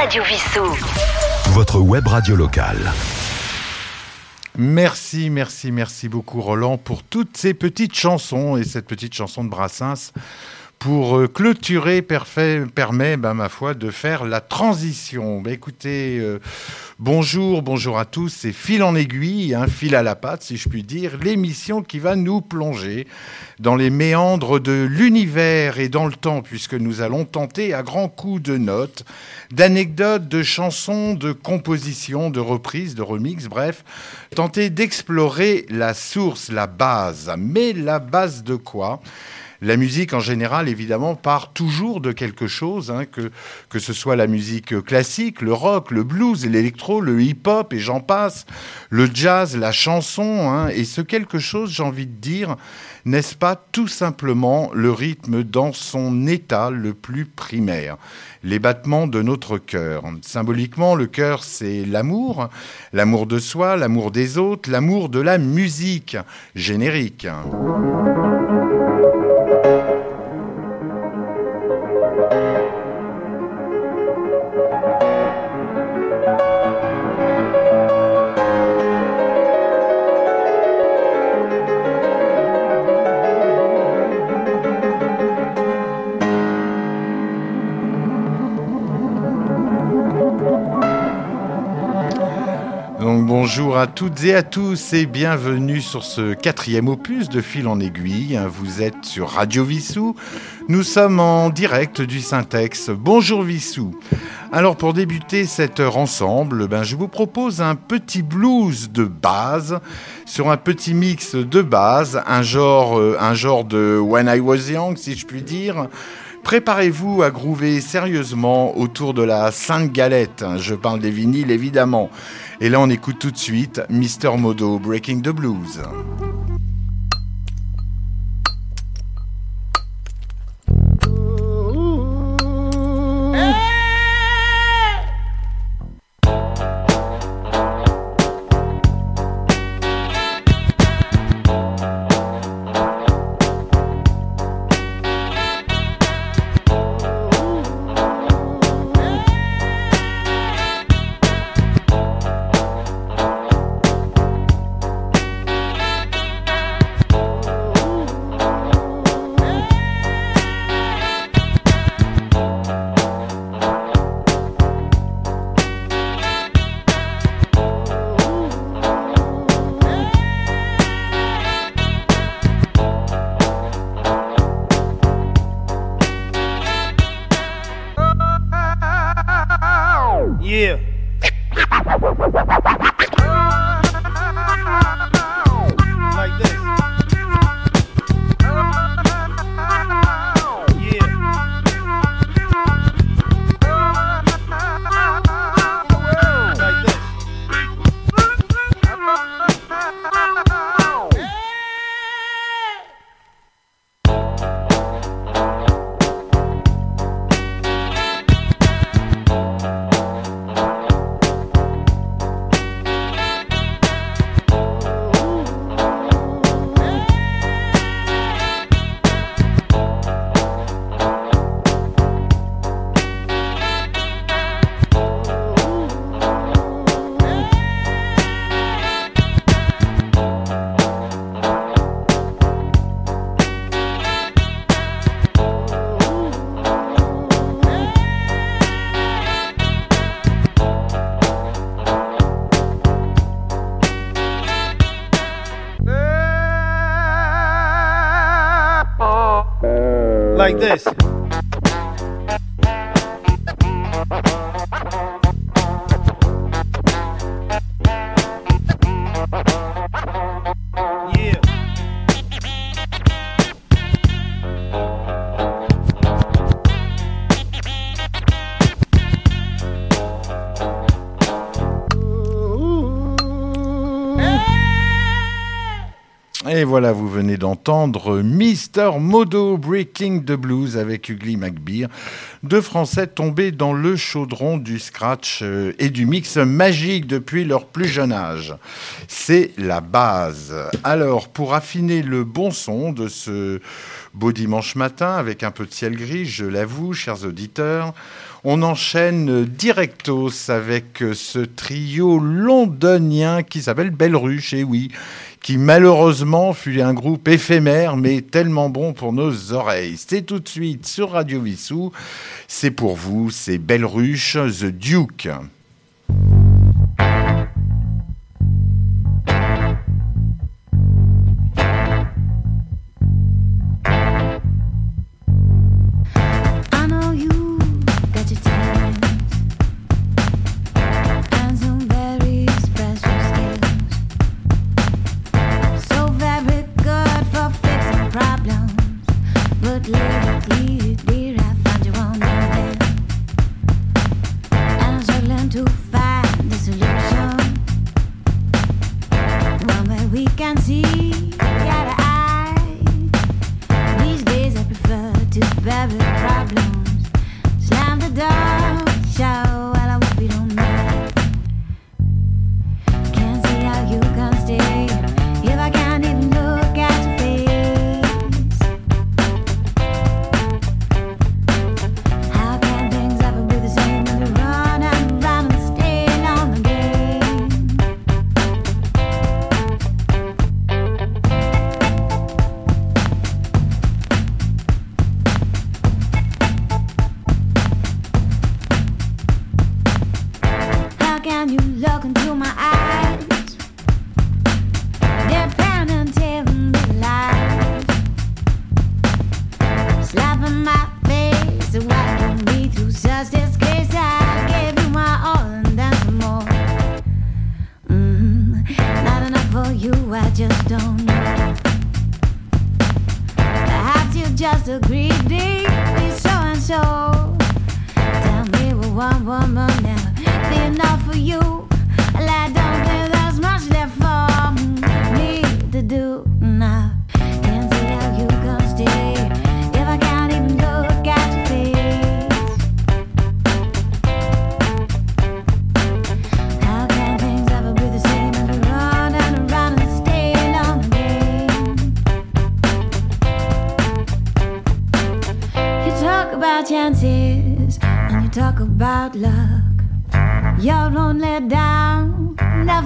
Radio Vissou. Votre web radio locale. Merci, merci, merci beaucoup Roland pour toutes ces petites chansons et cette petite chanson de Brassens pour euh, clôturer permet, ben, ma foi, de faire la transition. Ben, écoutez, euh, bonjour, bonjour à tous. C'est Fil en aiguille, un fil à la patte, si je puis dire, l'émission qui va nous plonger dans les méandres de l'univers et dans le temps, puisque nous allons tenter à grands coups de notes, d'anecdotes, de chansons, de compositions, de reprises, de remix, bref, tenter d'explorer la source, la base. Mais la base de quoi? La musique, en général, évidemment, part toujours de quelque chose, hein, que, que ce soit la musique classique, le rock, le blues, l'électro, le hip-hop, et j'en passe, le jazz, la chanson. Hein, et ce quelque chose, j'ai envie de dire, n'est-ce pas tout simplement le rythme dans son état le plus primaire les battements de notre cœur. Symboliquement, le cœur, c'est l'amour, l'amour de soi, l'amour des autres, l'amour de la musique générique. Bonjour à toutes et à tous et bienvenue sur ce quatrième opus de Fil en aiguille. Vous êtes sur Radio Vissou. Nous sommes en direct du Syntex. Bonjour Vissou. Alors pour débuter cette heure ensemble, ben, je vous propose un petit blues de base sur un petit mix de base, un genre, euh, un genre de When I Was Young si je puis dire. Préparez-vous à groover sérieusement autour de la Sainte Galette. Je parle des vinyles évidemment. Et là, on écoute tout de suite Mr. Modo Breaking the Blues. Et voilà, vous venez d'entendre Mr. Modo Breaking the Blues avec Ugly McBeer, deux Français tombés dans le chaudron du scratch euh, et du mix magique depuis leur plus jeune âge. C'est la base. Alors, pour affiner le bon son de ce beau dimanche matin avec un peu de ciel gris, je l'avoue, chers auditeurs, on enchaîne directos avec ce trio londonien qui s'appelle Belle Ruche, et oui, qui malheureusement fut un groupe éphémère, mais tellement bon pour nos oreilles. C'est tout de suite sur Radio Vissou. C'est pour vous, c'est Belle Ruche, The Duke.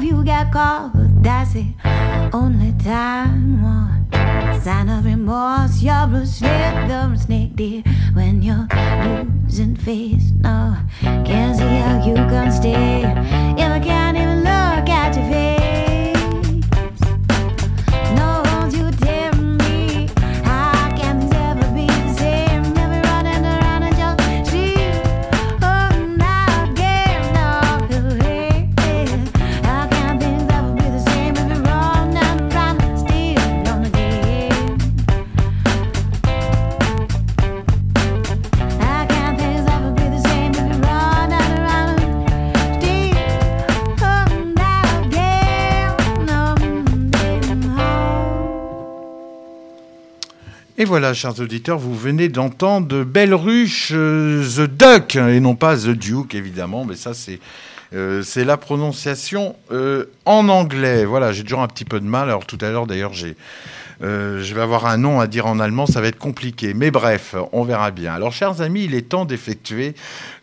you got caught, that's it. Only time one sign of remorse. You're a slither snake, dear. When you're losing face, no, can't see how you can stay. If I can't even. Et voilà, chers auditeurs, vous venez d'entendre Belle Ruche, euh, The Duck, et non pas The Duke, évidemment, mais ça, c'est. Euh, la prononciation euh, en anglais. Voilà, j'ai toujours un petit peu de mal. Alors tout à l'heure, d'ailleurs, j'ai euh, je vais avoir un nom à dire en allemand, ça va être compliqué. Mais bref, on verra bien. Alors, chers amis, il est temps d'effectuer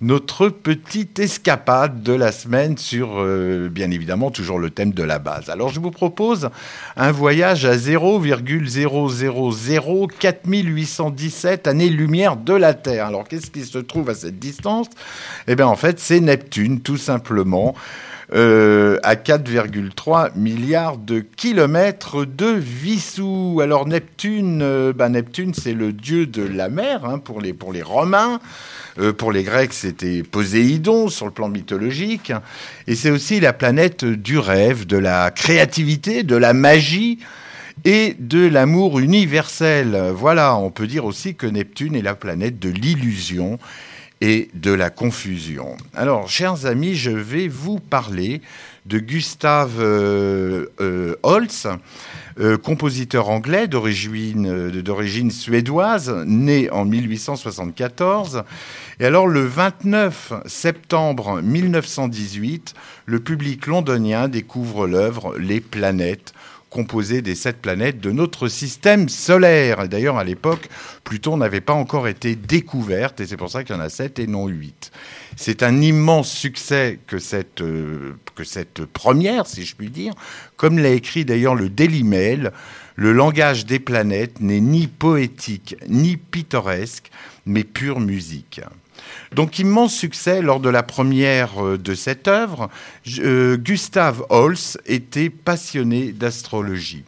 notre petite escapade de la semaine sur, euh, bien évidemment, toujours le thème de la base. Alors, je vous propose un voyage à 0,0004817 années-lumière de la Terre. Alors, qu'est-ce qui se trouve à cette distance? Eh bien, en fait, c'est Neptune, tout simplement. Euh, à 4,3 milliards de kilomètres de Vissou. Alors Neptune, euh, bah, Neptune c'est le dieu de la mer hein, pour, les, pour les Romains. Euh, pour les Grecs, c'était Poséidon sur le plan mythologique. Et c'est aussi la planète du rêve, de la créativité, de la magie et de l'amour universel. Voilà, on peut dire aussi que Neptune est la planète de l'illusion et de la confusion. Alors, chers amis, je vais vous parler de Gustav euh, euh, Holst, euh, compositeur anglais d'origine suédoise, né en 1874. Et alors, le 29 septembre 1918, le public londonien découvre l'œuvre Les planètes composé des sept planètes de notre système solaire. D'ailleurs, à l'époque, Pluton n'avait pas encore été découverte, et c'est pour ça qu'il y en a sept et non huit. C'est un immense succès que cette, euh, que cette première, si je puis dire, comme l'a écrit d'ailleurs le Daily Mail, le langage des planètes n'est ni poétique ni pittoresque, mais pure musique. Donc immense succès lors de la première euh, de cette œuvre. Euh, Gustave Holst était passionné d'astrologie.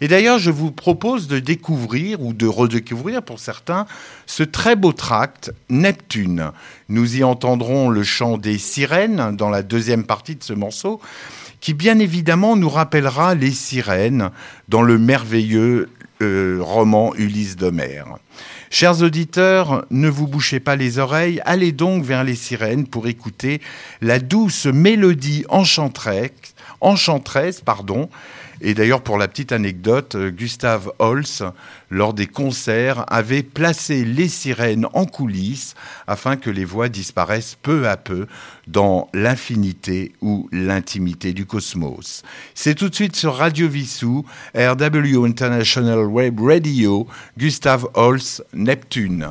Et d'ailleurs, je vous propose de découvrir, ou de redécouvrir pour certains, ce très beau tract, Neptune. Nous y entendrons le chant des sirènes dans la deuxième partie de ce morceau, qui bien évidemment nous rappellera les sirènes dans le merveilleux euh, roman Ulysse d'Homère. Chers auditeurs, ne vous bouchez pas les oreilles, allez donc vers les sirènes pour écouter la douce mélodie enchanteresse, et d'ailleurs, pour la petite anecdote, euh, Gustave Holst, lors des concerts, avait placé les sirènes en coulisses afin que les voix disparaissent peu à peu dans l'infinité ou l'intimité du cosmos. C'est tout de suite sur Radio Vissou, RW International Web Radio, Gustave Holst, Neptune.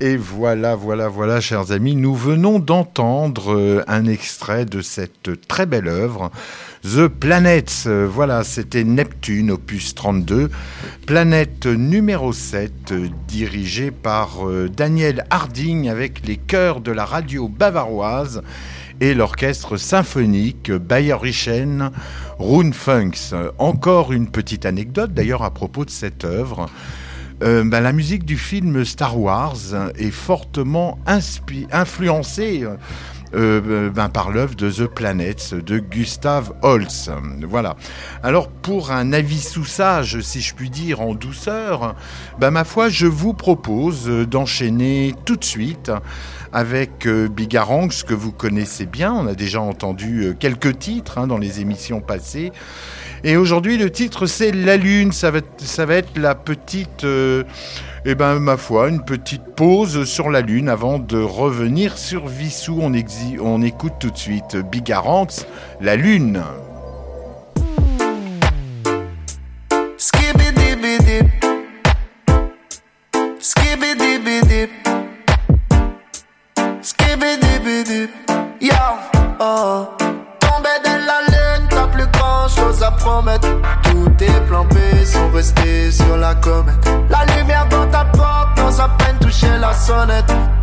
Et voilà, voilà, voilà, chers amis, nous venons d'entendre euh, un extrait de cette très belle œuvre, The Planets. Euh, voilà, c'était Neptune, opus 32, planète numéro 7, dirigée par euh, Daniel Harding avec les chœurs de la radio bavaroise et l'orchestre symphonique Bayerichen Rundfunks. Encore une petite anecdote d'ailleurs à propos de cette œuvre. Euh, bah, la musique du film Star Wars est fortement influencée euh, euh, ben, par l'œuvre de The Planets de Gustav Holst. Voilà. Alors pour un avis sous sage, si je puis dire, en douceur, ben, ma foi, je vous propose d'enchaîner tout de suite avec Bigaranx que vous connaissez bien. On a déjà entendu quelques titres hein, dans les émissions passées. Et aujourd'hui, le titre, c'est La Lune. Ça va, être la petite, euh, eh ben, ma foi, une petite pause sur la Lune avant de revenir sur Vissou. On, écoute tout de suite Bigarantz, La Lune.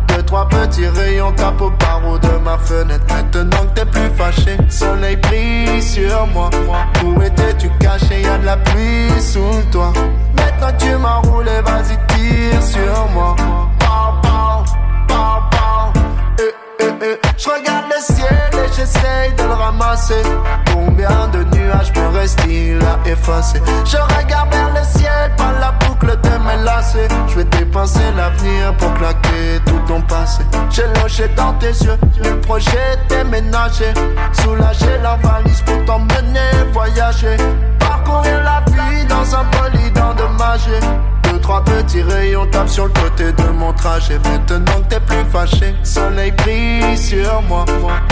Deux, trois petits rayons tapent au barreau de ma fenêtre. Maintenant que t'es plus fâché, soleil brille sur moi. Où étais-tu caché? Y'a de la pluie sous toi. Maintenant tu m'as roulé, vas-y, tire sur moi. Je regarde le ciel et j'essaye de le ramasser. Combien de nuages me reste-t-il à effacer? Je regarde vers le ciel par la boucle de mes lacets. Je vais dépenser l'avenir pour claquer tout ton passé. J'ai logé dans tes yeux le projet déménager. Soulager la valise pour t'emmener voyager. Parcourir la vie dans un bolide endommagé trois petits rayons tapent sur le côté de mon trajet. Maintenant que t'es plus fâché, soleil brille sur moi.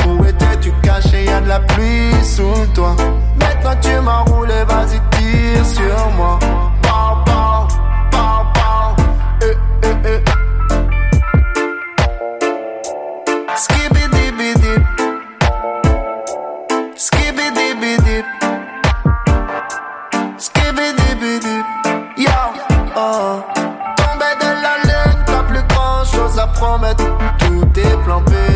Où étais-tu caché? Y'a de la pluie sous toi. Maintenant tu m'as roulé, vas-y tire sur moi. Pow, pow,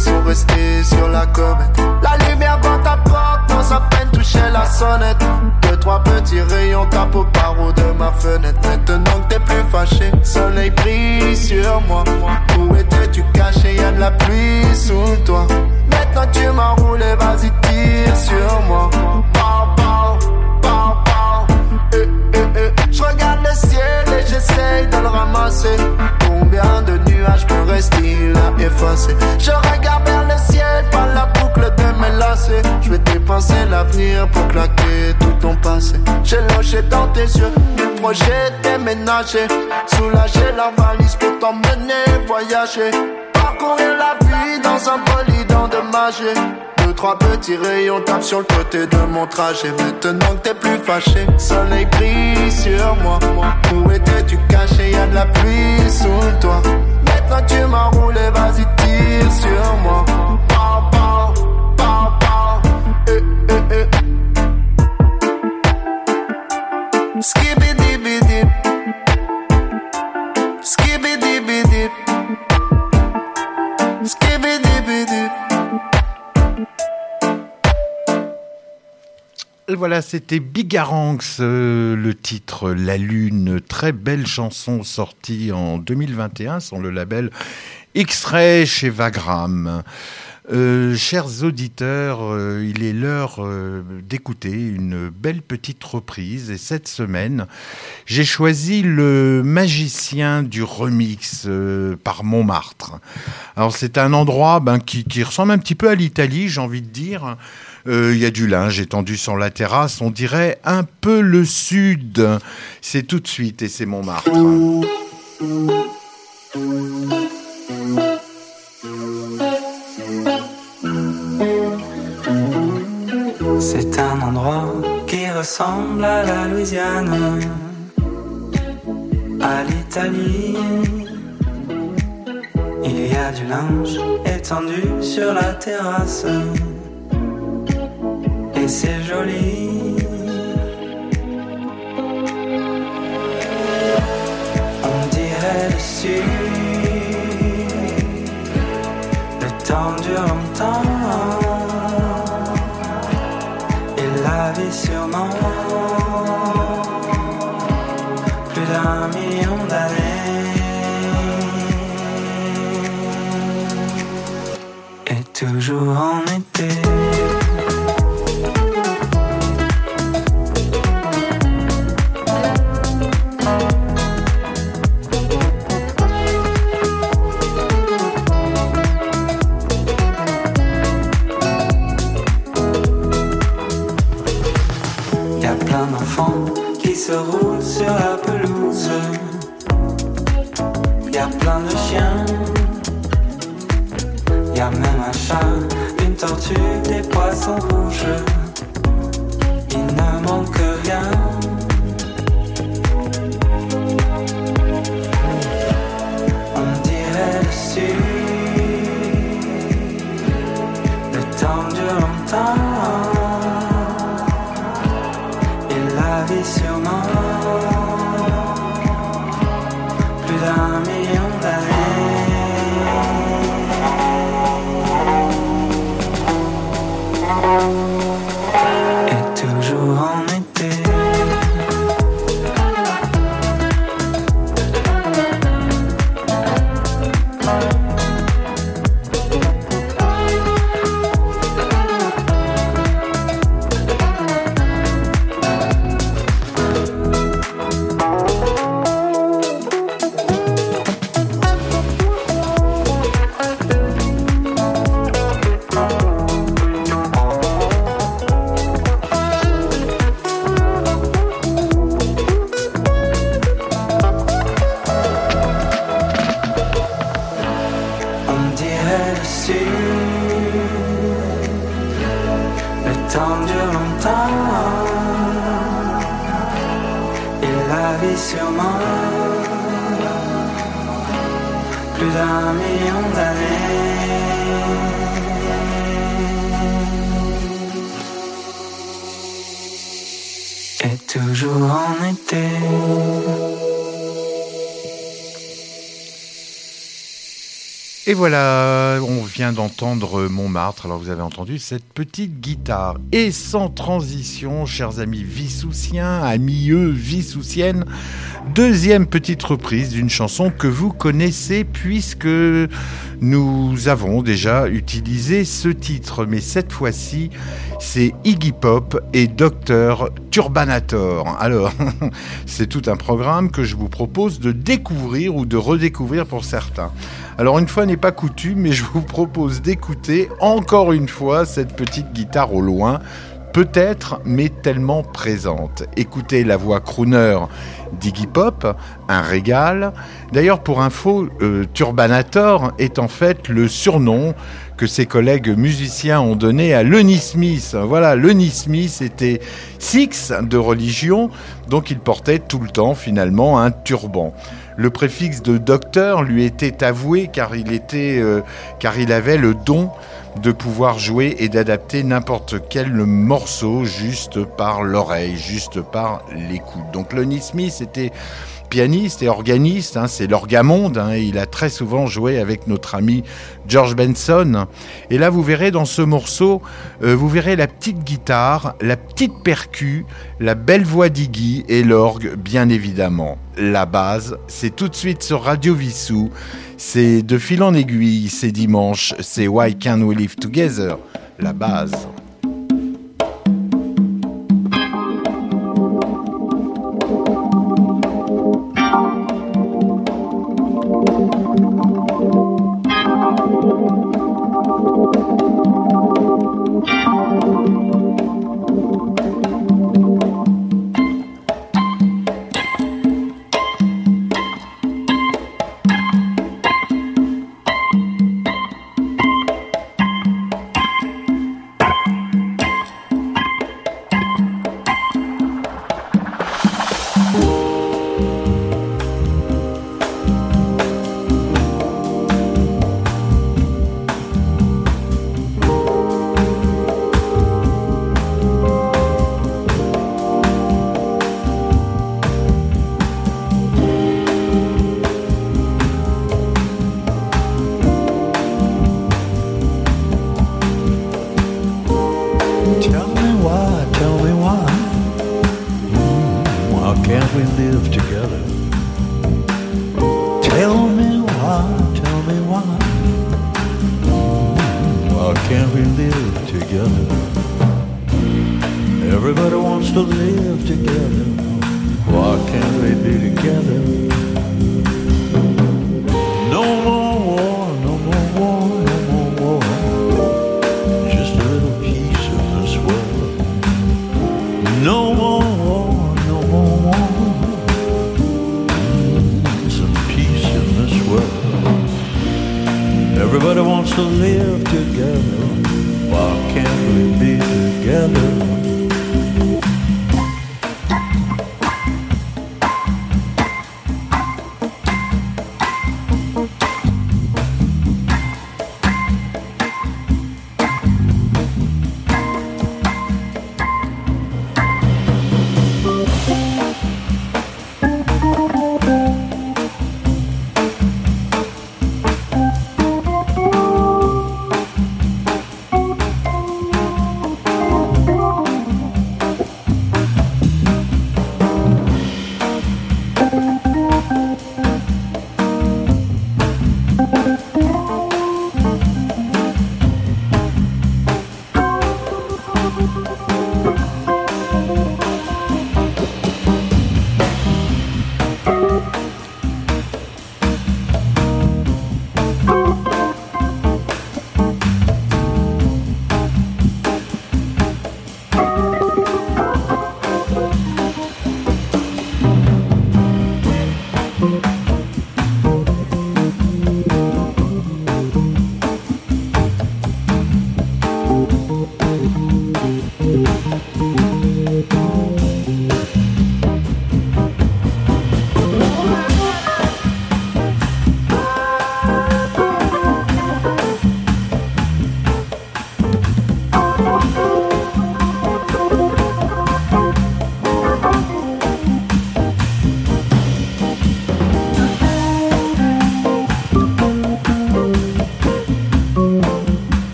sont restés sur la comète. La lumière dans ta porte, dans à peine toucher la sonnette. Deux, trois petits rayons tapent au barreau de ma fenêtre. Maintenant que t'es plus fâché, soleil brille sur moi. Où étais-tu caché? Y'a de la pluie sous toi. Maintenant tu m'as roulé, vas-y tire sur moi. Je regarde le ciel et j'essaye de le ramasser. De nuages à effacer Je regarde vers le ciel par la boucle de mes lacets. Je vais dépenser l'avenir pour claquer tout ton passé. J'ai logé dans tes yeux le projet déménager. Soulager la valise pour t'emmener voyager. Parcourir la vie dans un bolide endommagé trois petits rayons tapent sur le côté de mon trajet. Maintenant que t'es plus fâché, soleil brille sur moi. Où étais-tu caché? Y'a de la pluie sous toi. Maintenant tu m'as roulé, vas-y tire sur moi. Pow. Eh, eh, eh. Voilà, c'était Bigaranx, euh, le titre La Lune, très belle chanson sortie en 2021 sur le label X-Ray chez Vagram. Euh, chers auditeurs, euh, il est l'heure d'écouter une belle petite reprise et cette semaine, j'ai choisi le magicien du remix par Montmartre. Alors c'est un endroit ben, qui ressemble un petit peu à l'Italie, j'ai envie de dire. Il euh, y a du linge étendu sur la terrasse. On dirait un peu le sud. C'est tout de suite et c'est Montmartre. C'est un endroit qui ressemble à la Louisiane, à l'Italie Il y a du linge étendu sur la terrasse. Et c'est joli. Une tortue, des poissons rouges. Voilà, on vient d'entendre Montmartre. Alors vous avez entendu cette petite guitare. Et sans transition, chers amis vissoussiens, amis eux vissoussiennes, deuxième petite reprise d'une chanson que vous connaissez puisque nous avons déjà utilisé ce titre. Mais cette fois-ci, c'est Iggy Pop et Dr Turbanator. Alors, c'est tout un programme que je vous propose de découvrir ou de redécouvrir pour certains. Alors une fois n'est pas coutume, mais je vous propose d'écouter encore une fois cette petite guitare au loin, peut-être, mais tellement présente. Écoutez la voix crooner d'Iggy Pop, un régal. D'ailleurs, pour info, euh, Turbanator est en fait le surnom que ses collègues musiciens ont donné à Lenny Smith. Voilà, Lenny Smith était six de religion, donc il portait tout le temps finalement un turban. Le préfixe de docteur lui était avoué car il, était, euh, car il avait le don de pouvoir jouer et d'adapter n'importe quel morceau juste par l'oreille, juste par l'écoute. Donc Lenny Smith était pianiste et organiste, hein, c'est l'orgamonde, hein, et il a très souvent joué avec notre ami George Benson. Et là, vous verrez dans ce morceau, euh, vous verrez la petite guitare, la petite percu, la belle voix d'Iggy et l'orgue, bien évidemment. La base, c'est tout de suite sur Radio Vissou. C'est de fil en aiguille, c'est dimanche, c'est Why Can't We Live Together, la base.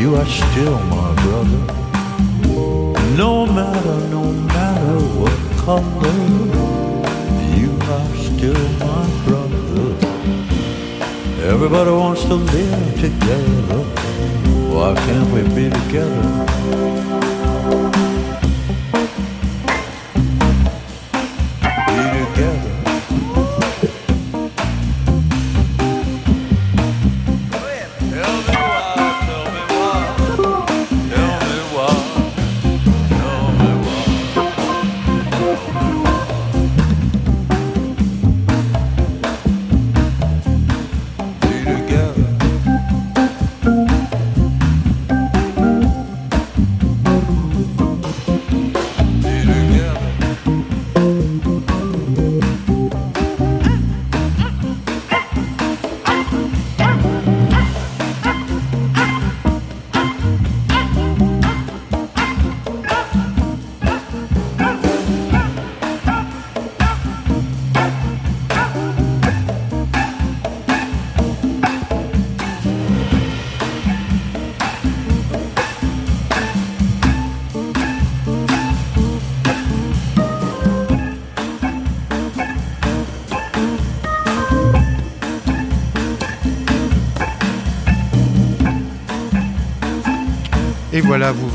you are still my brother. No matter, no matter what color, you are still my brother. Everybody wants to live together. Why can't we be together?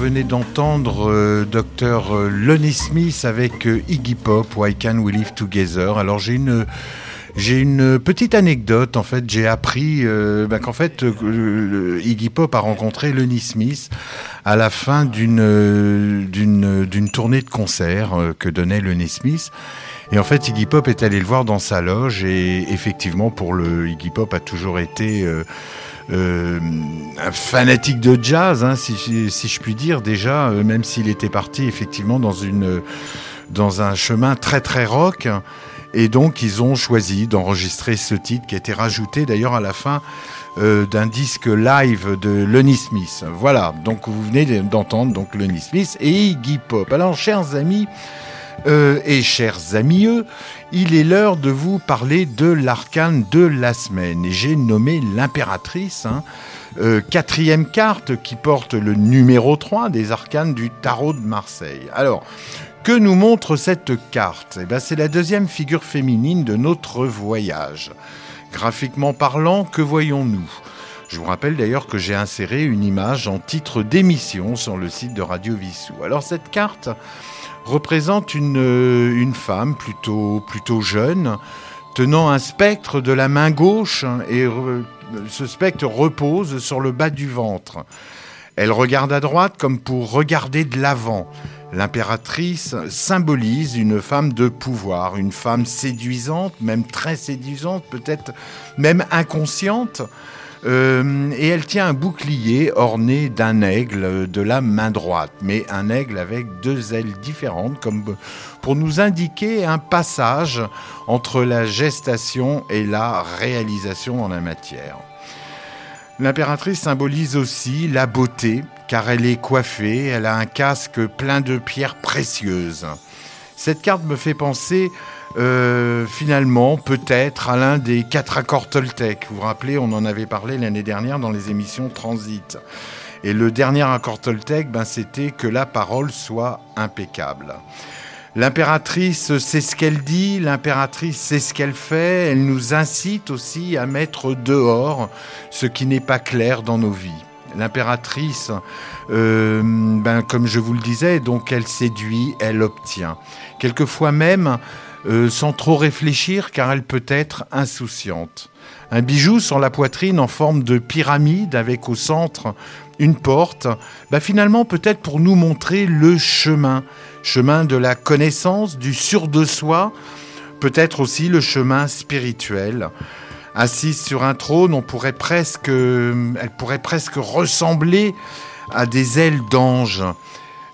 Venez d'entendre euh, Dr euh, Lonnie Smith avec euh, Iggy Pop, Why Can't We Live Together. Alors j'ai une une petite anecdote en fait. J'ai appris euh, bah, qu'en fait euh, Iggy Pop a rencontré Lonnie Smith à la fin d'une tournée de concert que donnait Lonnie Smith. Et en fait, Iggy Pop est allé le voir dans sa loge et effectivement, pour le Iggy Pop a toujours été euh, un fanatique de jazz, hein, si je puis dire déjà, euh, même s'il était parti effectivement dans une dans un chemin très très rock. Et donc ils ont choisi d'enregistrer ce titre qui a été rajouté d'ailleurs à la fin euh, d'un disque live de Lenny Smith. Voilà, donc vous venez d'entendre donc Lenny Smith et Iggy Pop. Alors chers amis euh, et chers amis, eux, il est l'heure de vous parler de l'arcane de la semaine. Et j'ai nommé l'impératrice, hein, euh, quatrième carte qui porte le numéro 3 des arcanes du tarot de Marseille. Alors, que nous montre cette carte? Eh ben, C'est la deuxième figure féminine de notre voyage. Graphiquement parlant, que voyons-nous? Je vous rappelle d'ailleurs que j'ai inséré une image en titre d'émission sur le site de Radio Vissou. Alors cette carte représente une, euh, une femme plutôt, plutôt jeune, tenant un spectre de la main gauche, et ce spectre repose sur le bas du ventre. Elle regarde à droite comme pour regarder de l'avant. L'impératrice symbolise une femme de pouvoir, une femme séduisante, même très séduisante, peut-être même inconsciente. Euh, et elle tient un bouclier orné d'un aigle de la main droite, mais un aigle avec deux ailes différentes, comme pour nous indiquer un passage entre la gestation et la réalisation dans la matière. L'impératrice symbolise aussi la beauté, car elle est coiffée, elle a un casque plein de pierres précieuses. Cette carte me fait penser euh, finalement peut-être à l'un des quatre accords Toltec. Vous vous rappelez, on en avait parlé l'année dernière dans les émissions Transit. Et le dernier accord Toltec, ben, c'était que la parole soit impeccable. L'impératrice sait ce qu'elle dit, l'impératrice sait ce qu'elle fait, elle nous incite aussi à mettre dehors ce qui n'est pas clair dans nos vies. L'impératrice, euh, ben, comme je vous le disais, donc elle séduit, elle obtient. Quelquefois même euh, sans trop réfléchir car elle peut être insouciante. Un bijou sur la poitrine en forme de pyramide avec au centre une porte, bah finalement peut-être pour nous montrer le chemin, chemin de la connaissance, du sur de soi, peut-être aussi le chemin spirituel. Assise sur un trône, presque, elle pourrait presque ressembler à des ailes d'ange.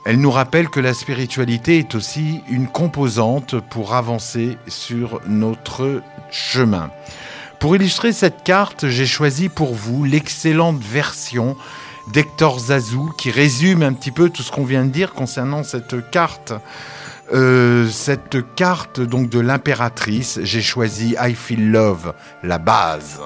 Elle nous rappelle que la spiritualité est aussi une composante pour avancer sur notre chemin. Pour illustrer cette carte, j'ai choisi pour vous l'excellente version d'Hector Zazou qui résume un petit peu tout ce qu'on vient de dire concernant cette carte. Euh, cette carte donc de l'impératrice, j'ai choisi I Feel Love, la base.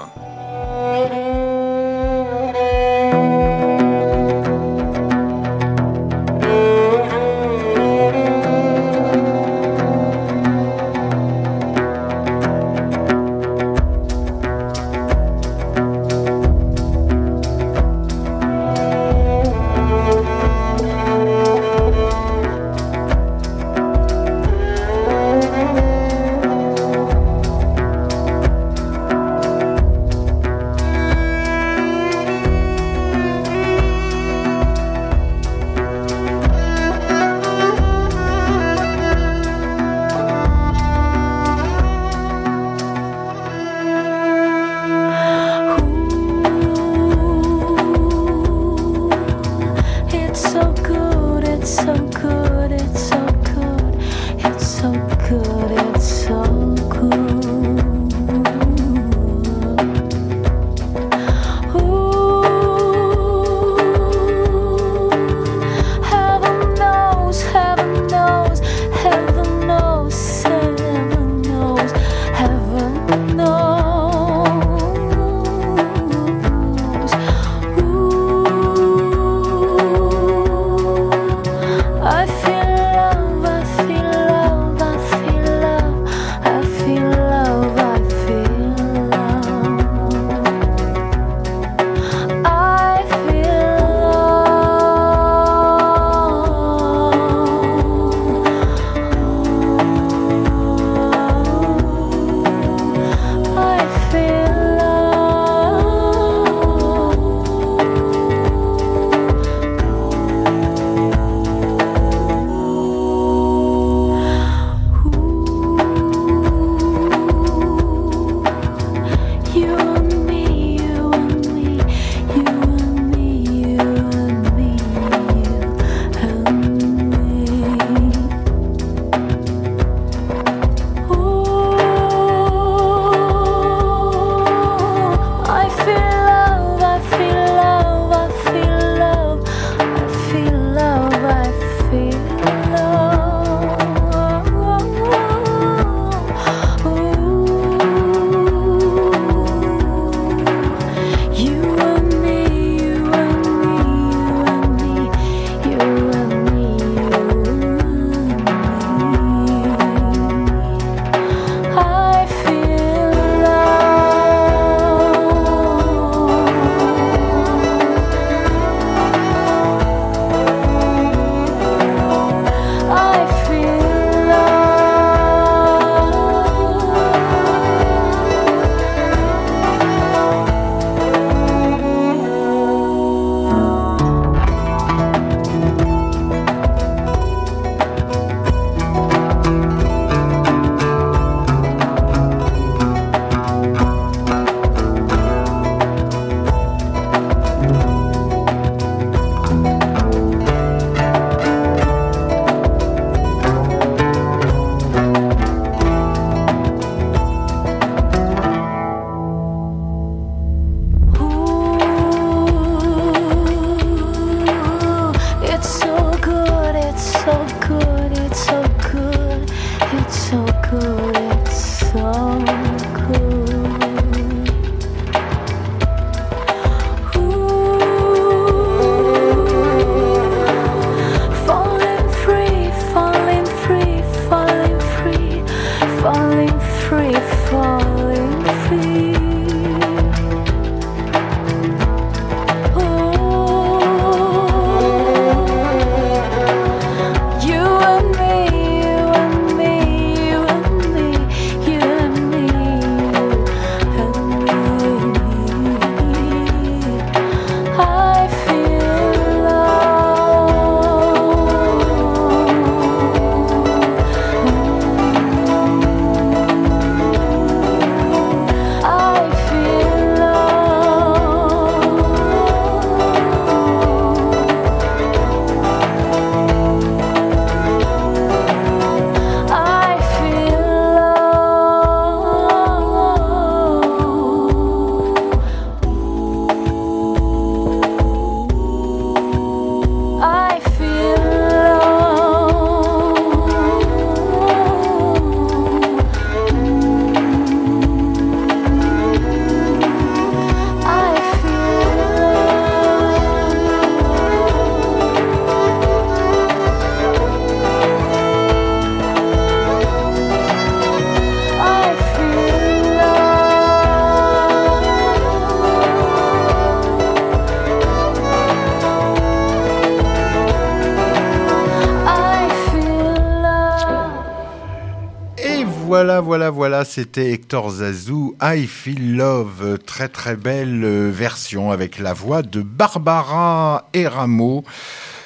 C'était Hector Zazou, I Feel Love, très très belle euh, version avec la voix de Barbara Eramo,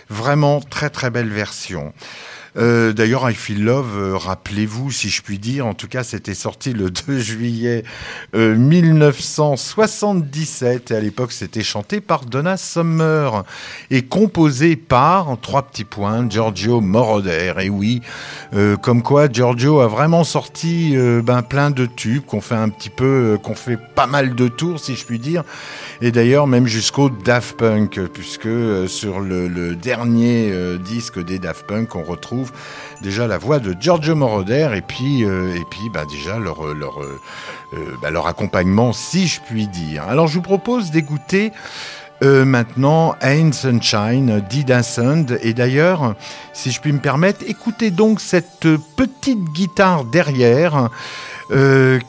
vraiment très très belle version. Euh, D'ailleurs, I Feel Love, euh, rappelez-vous, si je puis dire, en tout cas, c'était sorti le 2 juillet euh, 1977, et à l'époque, c'était chanté par Donna Summer, et composé par, en trois petits points, Giorgio Moroder. Et oui, euh, comme quoi Giorgio a vraiment sorti euh, ben, plein de tubes, qu'on fait un petit peu, euh, qu'on fait pas mal de tours, si je puis dire, et d'ailleurs même jusqu'au Daft Punk, puisque euh, sur le, dernier euh, disque des Daft Punk, on retrouve déjà la voix de Giorgio Moroder et puis euh, et puis bah, déjà leur euh, leur euh, bah, leur accompagnement, si je puis dire. Alors je vous propose d'écouter. Maintenant, Ain't Sunshine d'Ida Sund. Et d'ailleurs, si je puis me permettre, écoutez donc cette petite guitare derrière,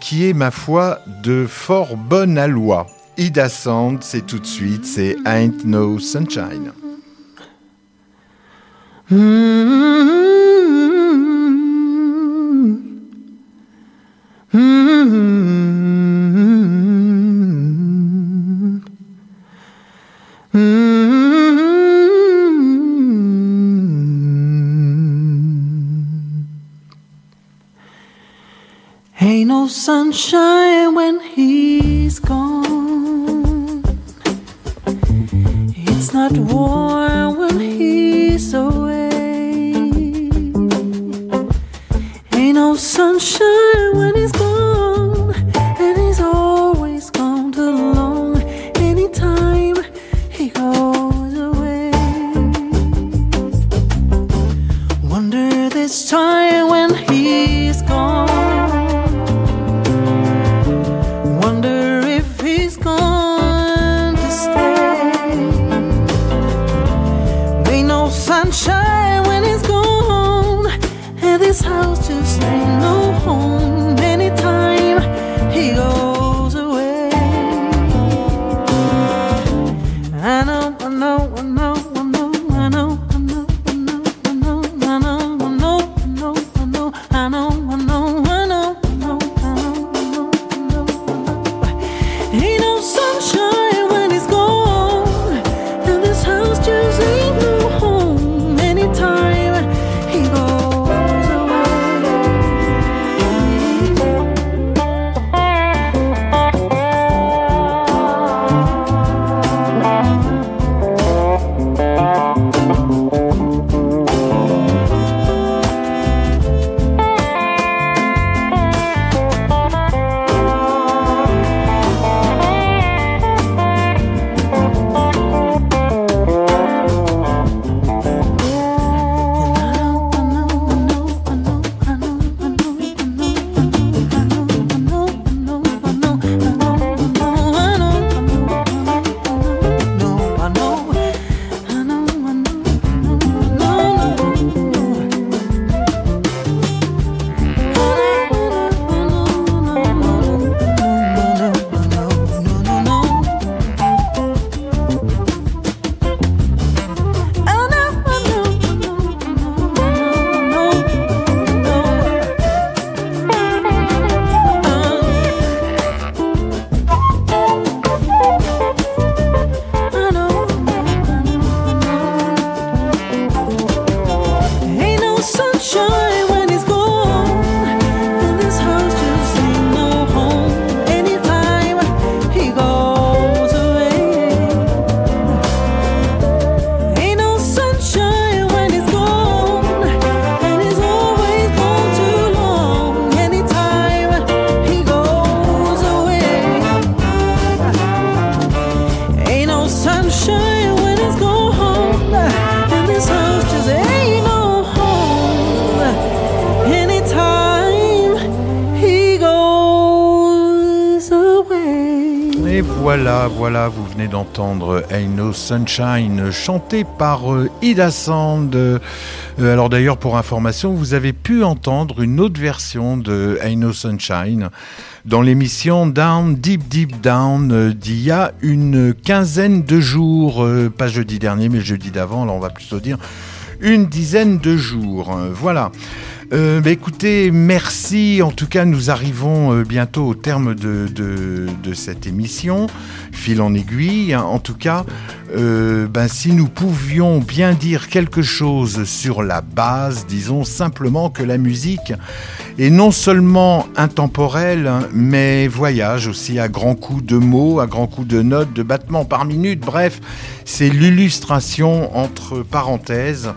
qui est, ma foi, de fort bonne aloi. Ida Sand, c'est tout de suite, c'est Ain't No Sunshine. Ain't no sunshine when he's gone. It's not warm sunshine when he's gone, and he's always gone too long. Anytime he goes away, wonder this time when he's gone. Wonder if he's to stay. Ain't no sunshine this house just ain't no home. Anytime he goes Sunshine chanté par euh, Ida Sand. Euh, alors d'ailleurs, pour information, vous avez pu entendre une autre version de Ain't No Sunshine dans l'émission Down, Deep Deep Down euh, d'il y a une quinzaine de jours, pas jeudi dernier, mais jeudi d'avant, là on va plutôt dire une dizaine de jours. Voilà. Euh, bah, écoutez, merci. En tout cas, nous arrivons euh, bientôt au terme de, cette émission, fil en aiguille. En tout cas, euh, ben, si nous pouvions bien dire quelque chose sur la base, disons simplement que la musique est non seulement intemporelle, mais voyage aussi à grands coups de mots, à grands coups de notes, de battements par minute. Bref, c'est l'illustration entre parenthèses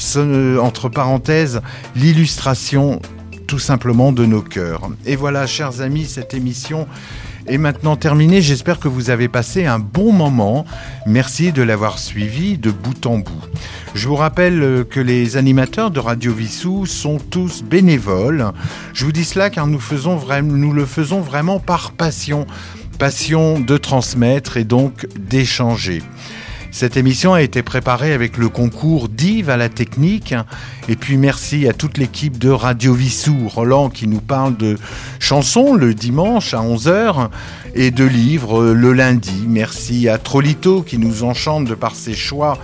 ce- entre parenthèses, l'illustration tout simplement de nos cœurs. Et voilà, chers amis, cette émission est maintenant terminée. J'espère que vous avez passé un bon moment. Merci de l'avoir suivi de bout en bout. Je vous rappelle euh, que les animateurs de Radio Vissou sont tous bénévoles. Je vous dis cela car nous le faisons vraiment par passion. Passion de transmettre et donc d'échanger. Cette émission a été préparée avec le concours d'Yves à la technique. Et puis merci à toute l'équipe de Radio Vissou, Roland qui nous parle de chansons le dimanche à 11h et de livres le lundi. Merci à Trolito qui nous enchante de par ses choix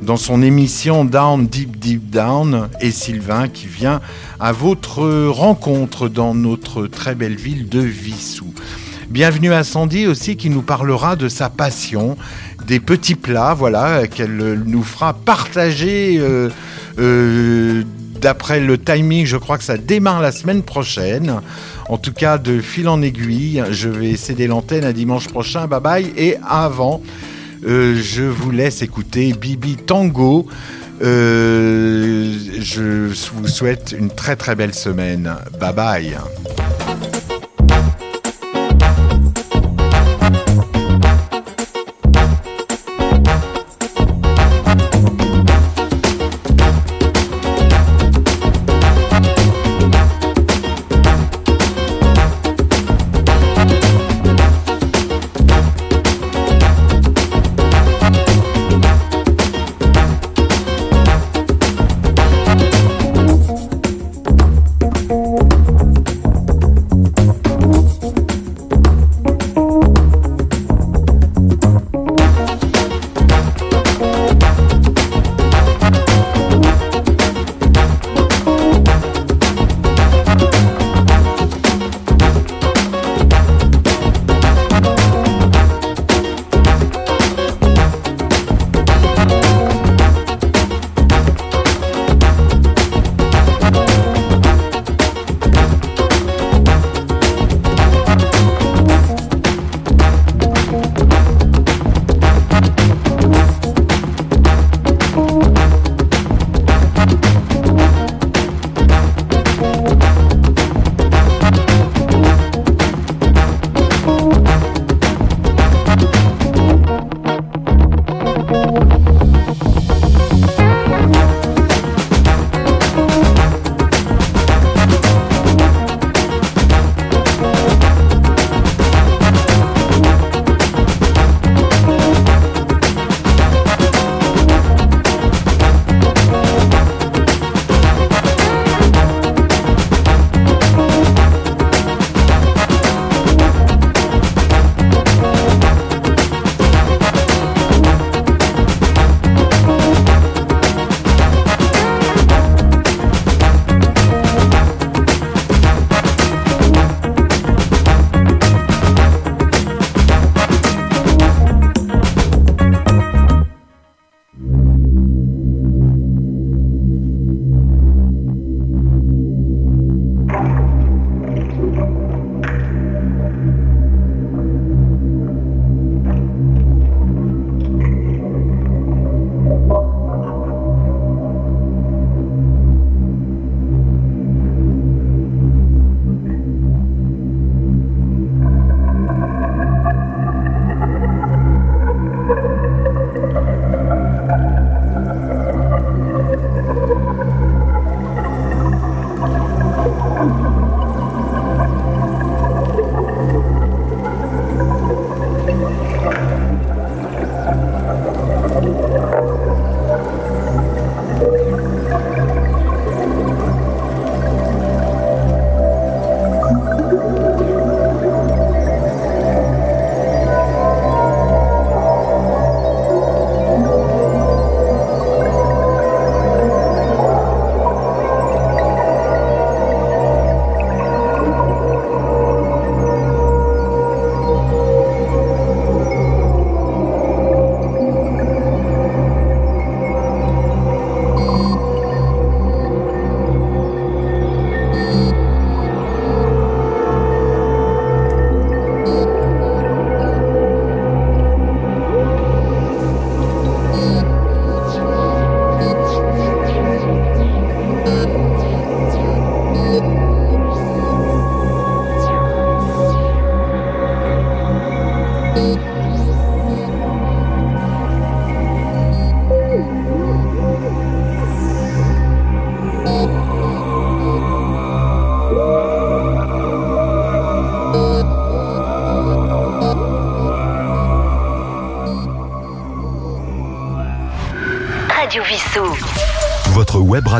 dans son émission Down Deep Deep Down et Sylvain qui vient à votre rencontre dans notre très belle ville de Vissou. Bienvenue à Sandy aussi qui nous parlera de sa passion, des petits plats, voilà, qu'elle euh, nous fera partager euh, euh, d'après le timing, je crois que ça démarre la semaine prochaine. En tout cas, de fil en aiguille, je vais céder l'antenne à dimanche prochain. Bye bye. Et avant, je vous laisse écouter Bibi Tango. Je vous souhaite une très très belle semaine. Bye bye.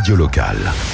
Radio locale.